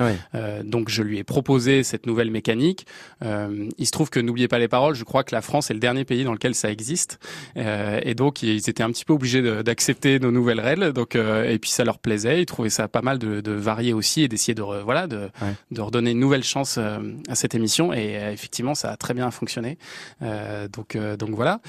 Donc je lui ai proposé cette nouvelle mécanique. Il se trouve que n'oubliez pas les paroles. Je crois que la France est le dernier pays dans lequel ça existe, et donc ils étaient un petit peu obligés d'accepter nos nouvelles règles. Donc et puis ça leur plaisait. Ils trouvaient ça pas mal de, de varier aussi et d'essayer de re- voilà de, de redonner une nouvelle chance euh, à cette émission. Et euh, effectivement, ça a très bien fonctionné. Euh, donc donc voilà.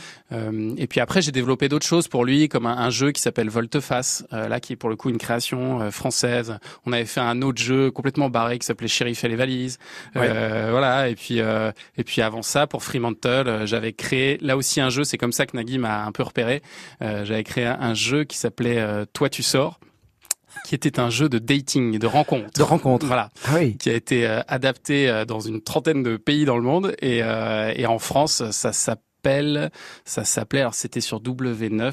Et puis après, j'ai développé d'autres choses pour lui, comme un, un jeu qui s'appelle Volte-Face, là qui est pour le coup une création française. On avait fait un autre jeu complètement barré qui s'appelait Shérif et les valises. Euh, Voilà. Et puis euh, et puis avant ça, pour Fremantle, j'avais créé là aussi un jeu. C'est comme ça que Nagui m'a un peu repéré. J'avais créé un, jeu qui s'appelait Toi tu sors qui était un jeu de dating, de rencontre. De rencontre. Voilà. Ah oui. Qui a été euh, adapté euh, dans une trentaine de pays dans le monde. Et, euh, et en France, ça s'appelle, ça s'appelait, alors c'était sur W9,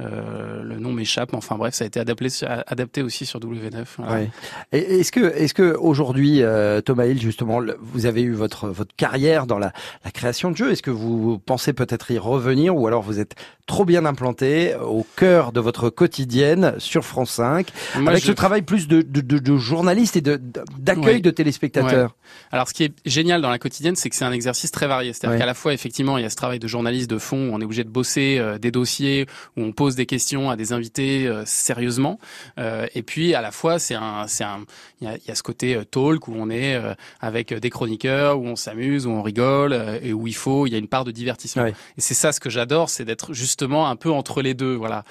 euh, le nom m'échappe, enfin bref, ça a été adapté, adapté aussi sur W9. voilà. Ouais. Et est-ce que, est-ce que aujourd'hui, euh, Thomas Hill, justement, vous avez eu votre votre carrière dans la, la création de jeux. Est-ce que vous pensez peut-être y revenir, ou alors vous êtes trop bien implanté au cœur de votre quotidienne sur France 5, Moi, avec je- ce travail plus de, de, de, de journaliste et d'accueil Ouais. de téléspectateurs. Ouais. Alors, ce qui est génial dans la quotidienne, c'est que c'est un exercice très varié. C'est-à-dire qu'à la fois, effectivement, il y a ce travail de journaliste de fond, où on est obligé de bosser euh, des dossiers, où on pose des questions à des invités euh, sérieusement. Euh, et puis, à la fois, c'est un, c'est un, il y a, il y a ce côté talk où on est avec des chroniqueurs, où on s'amuse, où on rigole, et où il faut, il y a une part de divertissement. Ouais. Et c'est ça ce que j'adore, c'est d'être justement un peu entre les deux. Voilà.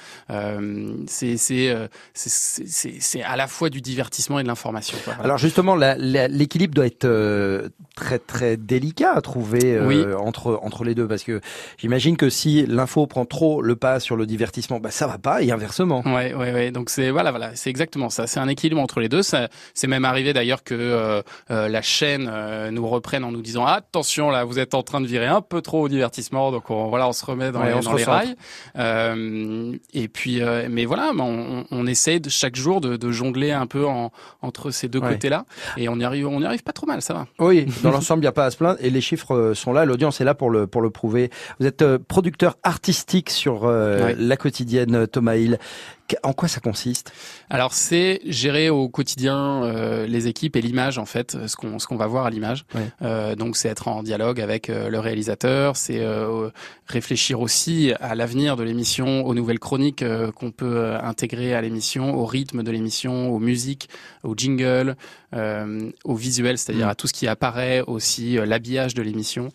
C'est, c'est, c'est, à la fois du divertissement et de l'information. Voilà. Alors justement, l'équilibre doit être euh, très très délicat à trouver euh, Oui. entre entre les deux, parce que j'imagine que si l'info prend trop le pas sur le divertissement, bah ça va pas, et inversement. Ouais, ouais, ouais. Donc c'est voilà, voilà, c'est exactement ça. C'est un équilibre entre les deux. C'est même arrivé d'ailleurs que euh, euh, la chaîne euh, nous reprenne en nous disant attention là, vous êtes en train de virer un peu trop au divertissement. Donc on, voilà, on se remet dans, Ouais, les, dans les rails. Et puis, mais voilà, on, on essaye de chaque jour de, de jongler un peu en, entre ces deux Ouais. côtés-là, et on y arrive, on y arrive pas trop mal, ça va. Oui, dans <laughs> l'ensemble, il n'y a pas à se plaindre et les chiffres sont là, l'audience est là pour le pour le prouver. Vous êtes euh, producteur artistique sur euh, la quotidienne euh, Thomas Hill. En quoi ça consiste? Alors c'est gérer au quotidien euh, les équipes et l'image en fait, ce qu'on ce qu'on va voir à l'image. Euh, donc c'est être en dialogue avec euh, le réalisateur, c'est réfléchir aussi à l'avenir de l'émission, aux nouvelles chroniques qu'on peut intégrer à l'émission, au rythme de l'émission, aux musiques, aux jingles, euh, au visuel, c'est-à-dire Mm. à tout ce qui apparaît, aussi l'habillage de l'émission.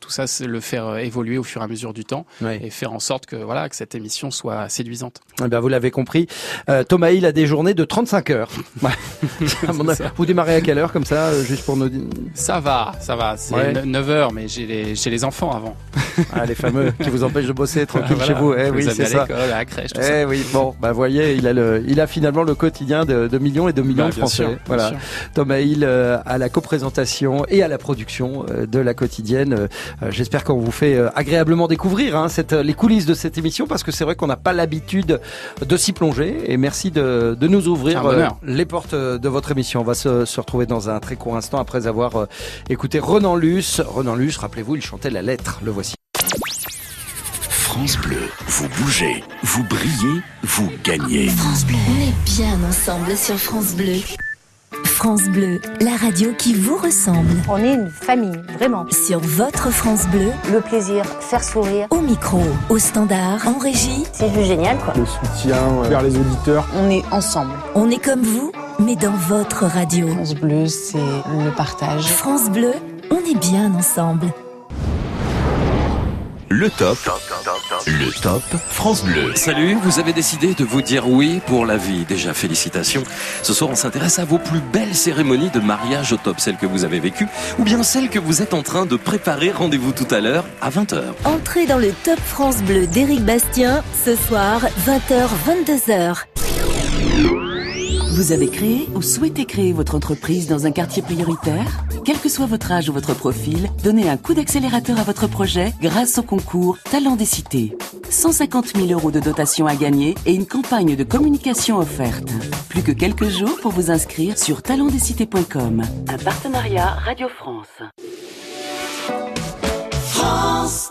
Tout ça, c'est le faire évoluer au fur et à mesure du temps et faire en sorte que voilà que cette émission soit séduisante. Eh ben, vous l'avez compris, euh, Thomas Hill a des journées de 35 heures. <laughs> Vous démarrez à quelle heure comme ça, euh, juste pour nous dire Ça va, ça va. C'est Ouais. 9 heures, mais j'ai les, les enfants avant. <laughs> ah, les fameux qui vous empêchent de bosser <laughs> tranquille Voilà, chez vous. Eh oui, c'est ça. à la crèche, tout Eh ça. oui, bon, bah voyez, il a le, il a finalement le quotidien de, de millions et de millions Bah, de Français. sûr, voilà. sûr. Thomas Hill euh, à la coprésentation et à la production euh, de la quotidienne. J'espère qu'on vous fait agréablement découvrir hein, cette, les coulisses de cette émission parce que c'est vrai qu'on n'a pas l'habitude de s'y plonger. Et merci de, de nous ouvrir euh, les portes euh, de votre émission. On va se, se retrouver dans un très court instant après avoir euh, écouté Renan Luce. Renan Luce, rappelez-vous, il chantait la lettre. Le voici. France Bleu, vous bougez, vous brillez, vous gagnez. France Bleu. On est bien ensemble sur France Bleu. France Bleu, la radio qui vous ressemble. On est une famille, vraiment. Sur votre France Bleu, Le plaisir, faire sourire. au micro, au standard, en régie, C'est juste génial, quoi. le soutien euh, vers les auditeurs. On est ensemble. on est comme vous, mais dans votre radio. France Bleu, c'est le partage. France Bleu, on est bien ensemble. Le top Le top France Bleu. Salut, vous avez décidé de vous dire oui pour la vie. Déjà, félicitations. Ce soir, on s'intéresse à vos plus belles cérémonies de mariage au top, celles que vous avez vécues, ou bien celles que vous êtes en train de préparer. Rendez-vous tout à l'heure à 20h. Entrez dans le Top France Bleu d'Éric Bastien, ce soir, 20h, 22h. Vous avez créé ou souhaitez créer votre entreprise dans un quartier prioritaire? Quel que soit votre âge ou votre profil, donnez un coup d'accélérateur à votre projet grâce au concours Talent des cités. 150 000 euros de dotation à gagner et une campagne de communication offerte. Plus que quelques jours pour vous inscrire sur talentdescités.com. Un partenariat Radio France. France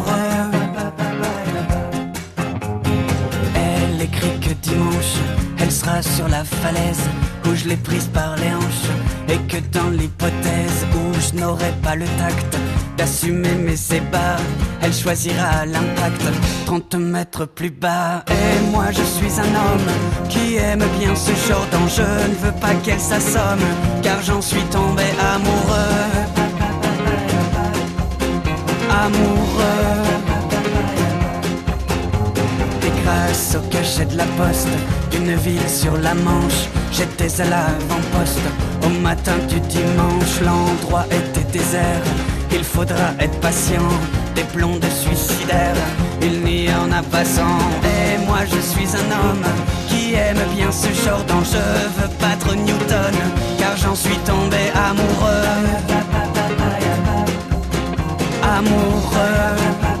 Elle écrit que dimanche, elle sera sur la falaise où je l'ai prise par les hanches. Et que dans l'hypothèse où je n'aurai pas le tact d'assumer mes ébats, elle choisira l'impact 30 mètres plus bas. Et moi je suis un homme qui aime bien ce genre d'enjeu. Ne veux pas qu'elle s'assomme, car j'en suis tombé amoureux. Amoureux. Grâce au cachet de la poste d'une ville sur la Manche, j'étais à l'avant-poste. Au matin du dimanche, l'endroit était désert. Il faudra être patient, des blondes suicidaires. Il n'y en a pas cent. Et moi je suis un homme qui aime bien ce genre d'enjeu. Veux battre Newton, car j'en suis tombé amoureux. Amoureux.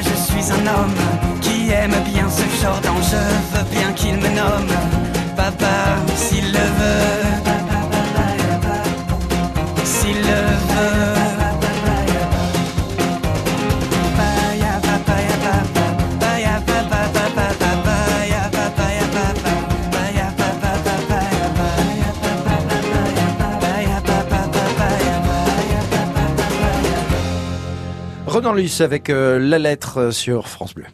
Je suis un homme qui aime bien ce genre d'enjeu, veux bien qu'il me nomme papa s'il le veut. Luce avec euh, la lettre euh, sur France Bleu.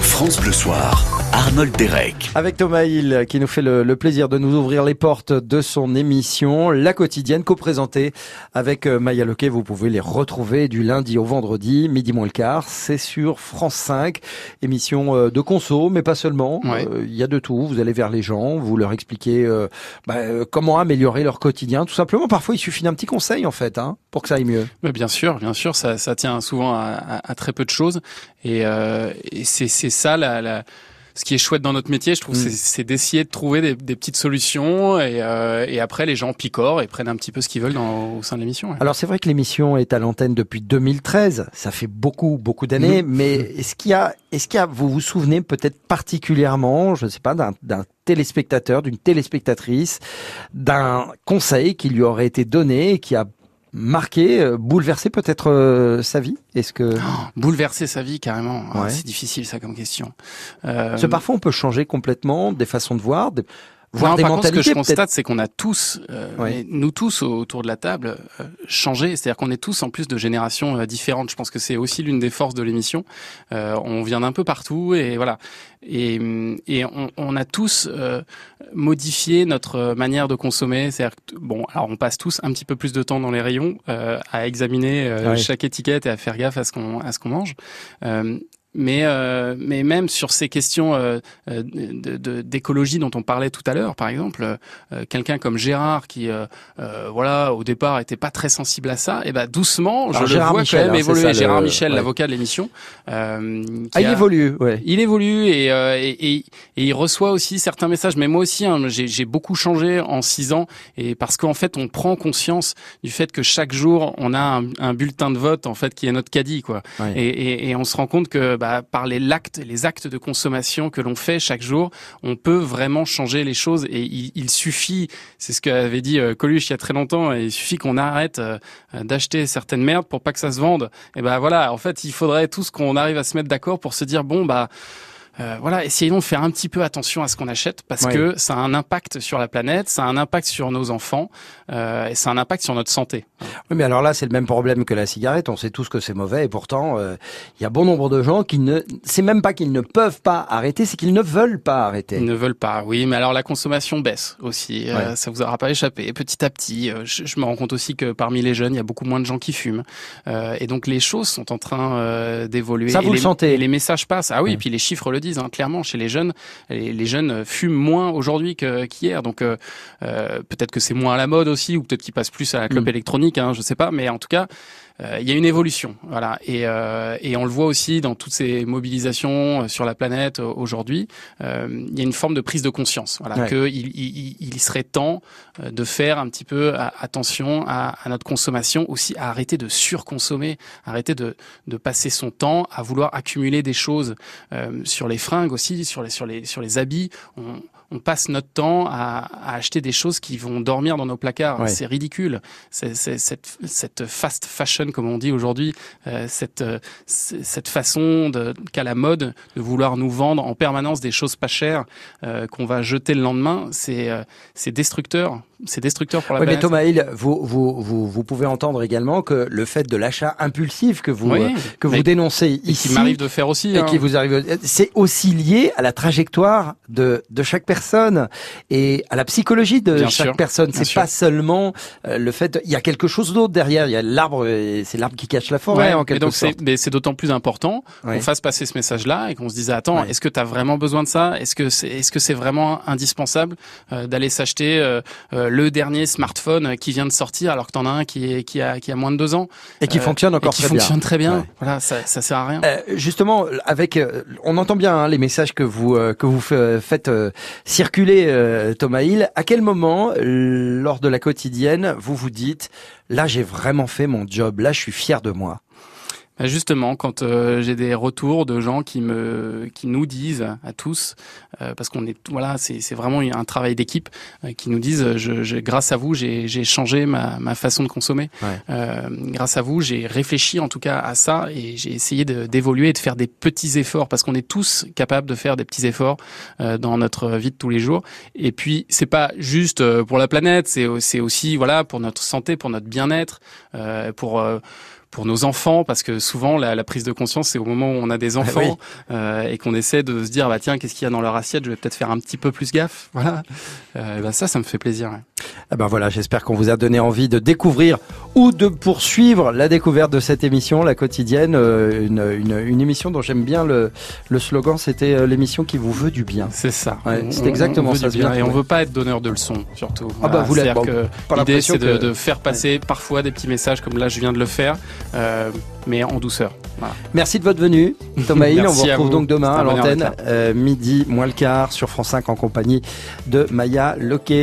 France Bleu Soir, Arnold Derek. Avec Thomas Hill qui nous fait le, le plaisir de nous ouvrir les portes de son émission La Quotidienne co-présentée avec euh, Maya Lequet. Vous pouvez les retrouver du lundi au vendredi, midi moins le quart. C'est sur France 5, émission euh, de conso, mais pas seulement. Ouais. Euh, Il y a de tout. Vous allez vers les gens, vous leur expliquez euh, bah, euh, comment améliorer leur quotidien. Tout simplement, parfois il suffit d'un petit conseil en fait hein, pour que ça aille mieux. Mais bien sûr, bien sûr, ça, ça tient souvent à, à- à très peu de choses, et, euh, et c'est c'est ça la, la- ce qui est chouette dans notre métier, je trouve, Mm. c'est- d'essayer de trouver des, des petites solutions, et, euh, et après les gens picorent et prennent un petit peu ce qu'ils veulent dans, au sein de l'émission. ouais. Alors c'est vrai que l'émission est à l'antenne depuis 2013, ça fait beaucoup beaucoup d'années, Mhm. mais est-ce qu'il y a est-ce qu'il y a vous vous souvenez peut-être particulièrement, je ne sais pas d'un d'un téléspectateur, d'une téléspectatrice, d'un conseil qui lui aurait été donné et qui a marqué, euh, bouleversé peut-être euh, sa vie? Est-ce que Bouleverser sa vie carrément, Ah, Ouais. c'est difficile ça comme question. Euh, Parce que parfois on peut changer complètement des façons de voir, des, voir Non, des par contre, ce que je constate, c'est qu'on a tous, euh, Ouais. nous tous autour de la table, euh, changé. C'est-à-dire qu'on est tous en plus de générations euh, différentes. Je pense que c'est aussi l'une des forces de l'émission. Euh, on vient d'un peu partout et voilà. Et, et on, on a tous euh, modifié notre manière de consommer. C'est-à-dire bon, alors on passe tous un petit peu plus de temps dans les rayons euh, à examiner Ouais. chaque étiquette et à faire gaffe à ce qu'on à ce qu'on mange. Mais euh, mais même sur ces questions euh, euh, d'écologie dont on parlait tout à l'heure, par exemple, euh, quelqu'un comme Gérard qui euh, euh, voilà au départ était pas très sensible à ça, et ben doucement je le Gérard vois Michel, quand même hein, évoluer. ça, le- Gérard Michel, ouais. l'avocat de l'émission, euh, Ah, il a- évolue, ouais. il évolue et, euh, et, et, et il reçoit aussi certains messages. Mais moi aussi, hein, j'ai j'ai beaucoup changé en six ans et parce qu'en fait, on prend conscience du fait que chaque jour, on a un, un bulletin de vote en fait qui est notre caddie, quoi. Ouais. Et, et, et on se rend compte que bah, par les actes, les actes de consommation que l'on fait chaque jour, on peut vraiment changer les choses. Et il, suffit, c'est ce qu'avait dit euh, Coluche il y a très longtemps, et il suffit qu'on arrête euh, d'acheter certaines merdes pour pas que ça se vende. Et ben voilà, en fait, il faudrait tous qu'on arrive à se mettre d'accord pour se dire bon bah euh, voilà, essayons de faire un petit peu attention à ce qu'on achète parce Ouais. que ça a un impact sur la planète, ça a un impact sur nos enfants euh, et ça a un impact sur notre santé. Oui, mais alors là, c'est le même problème que la cigarette. On sait tous que c'est mauvais et pourtant, euh, il y a bon nombre de gens qui ne, c'est même pas qu'ils ne peuvent pas arrêter, c'est qu'ils ne veulent pas arrêter. Ils ne veulent pas, oui, mais alors la consommation baisse aussi. Euh, Ouais. ça vous aura pas échappé. Petit à petit, euh, je, je me rends compte aussi que parmi les jeunes, il y a beaucoup moins de gens qui fument, Euh, et donc les choses sont en train d'évoluer. Ça, Et vous le les, sentez et les messages passent. Ah oui, Ouais. et puis les chiffres le disent hein, clairement. Chez les jeunes, les, les jeunes euh, fument moins aujourd'hui qu'hier. Donc euh, euh, peut-être que c'est moins à la mode aussi, ou peut-être qu'ils passent plus à la clope Mm. électronique. Hein, je sais pas, mais en tout cas. Euh, Il y a une évolution, voilà, et, euh, et on le voit aussi dans toutes ces mobilisations euh, sur la planète aujourd'hui. Euh, il y a une forme de prise de conscience, voilà, Ouais. que il, il, il serait temps de faire un petit peu attention à, à notre consommation, aussi à arrêter de surconsommer, arrêter de, de passer son temps à vouloir accumuler des choses euh, sur les fringues aussi, sur les sur les sur les habits. On, on passe notre temps à, à acheter des choses qui vont dormir dans nos placards. Ouais. C'est ridicule. C'est c'est- cette, cette fast fashion, comme on dit aujourd'hui, euh, cette, euh, cette façon de- qu'a la mode de vouloir nous vendre en permanence des choses pas chères euh, qu'on va jeter le lendemain, c'est euh, c'est destructeur. C'est destructeur pour la Oui, mais. Thomas Hill, vous, vous, vous, vous pouvez entendre également que le fait de l'achat impulsif que vous, Oui, euh, que vous mais- dénoncez et ici, qui m'arrive de faire aussi. et hein. qui vous arrive, c'est aussi lié à la trajectoire de, de chaque personne et à la psychologie de Bien chaque sûr, personne. C'est sûr. pas seulement euh, le fait, il y a quelque chose d'autre derrière. Il y a l'arbre, c'est l'arbre qui cache la forêt Ouais, en mais quelque donc sorte. c'est mais c'est d'autant plus important Ouais. qu'on fasse passer ce message-là et qu'on se dise attends Ouais. est-ce que tu as vraiment besoin de ça? Est-ce que c'est est-ce que c'est vraiment indispensable euh, d'aller s'acheter euh, le dernier smartphone euh, qui vient de sortir alors que t'en as un qui est qui a qui a moins de deux ans Et qui Euh, fonctionne encore et qui très bien. fonctionne très bien Ouais. voilà ça ça sert à rien Euh, justement, avec, on entend bien hein, les messages que vous que vous fa- faites circuler, Thomas Hill. À quel moment, lors de la quotidienne, vous vous dites, là, j'ai vraiment fait mon job, là, je suis fier de moi? Bah, Justement, quand euh, j'ai des retours de gens qui me, qui nous disent à tous, euh, parce qu'on est, voilà, c'est vraiment un travail d'équipe, euh, qui nous disent, je, je- grâce à vous, j'ai changé ma, ma façon de consommer. Ouais. Euh, grâce à vous, j'ai réfléchi en tout cas à ça et j'ai essayé d'évoluer et de faire des petits efforts, parce qu'on est tous capables de faire des petits efforts euh, dans notre vie de tous les jours. Et puis, c'est pas juste euh, pour la planète, c'est c'est aussi, voilà, pour notre santé, pour notre bien-être, euh, pour euh, pour nos enfants, parce que souvent la, la prise de conscience c'est au moment où on a des enfants oui. euh, et qu'on essaie de se dire bah tiens qu'est-ce qu'il y a dans leur assiette, je vais peut-être faire un petit peu plus gaffe. Voilà, euh, bah, ça ça me fait plaisir. ouais. Ah ben voilà, j'espère qu'on vous a donné envie de découvrir ou de poursuivre la découverte de cette émission, la quotidienne, euh, une, une, une émission dont j'aime bien le, le slogan, c'était euh, l'émission qui vous veut du bien. C'est ça. Ouais, c'est exactement on veut ça. du c'est bien bien et on veut pas être donneur de leçons surtout. Ah bah, vous l'êtes, bon, l'idée c'est de, que- de faire passer parfois des petits messages comme là je viens de le faire, euh, mais en douceur. Voilà. Merci de votre venue, Thomas Hill. <laughs> On vous retrouve vous. donc demain à l'antenne, euh, midi moins le quart sur France 5 en compagnie de Maya Loquet.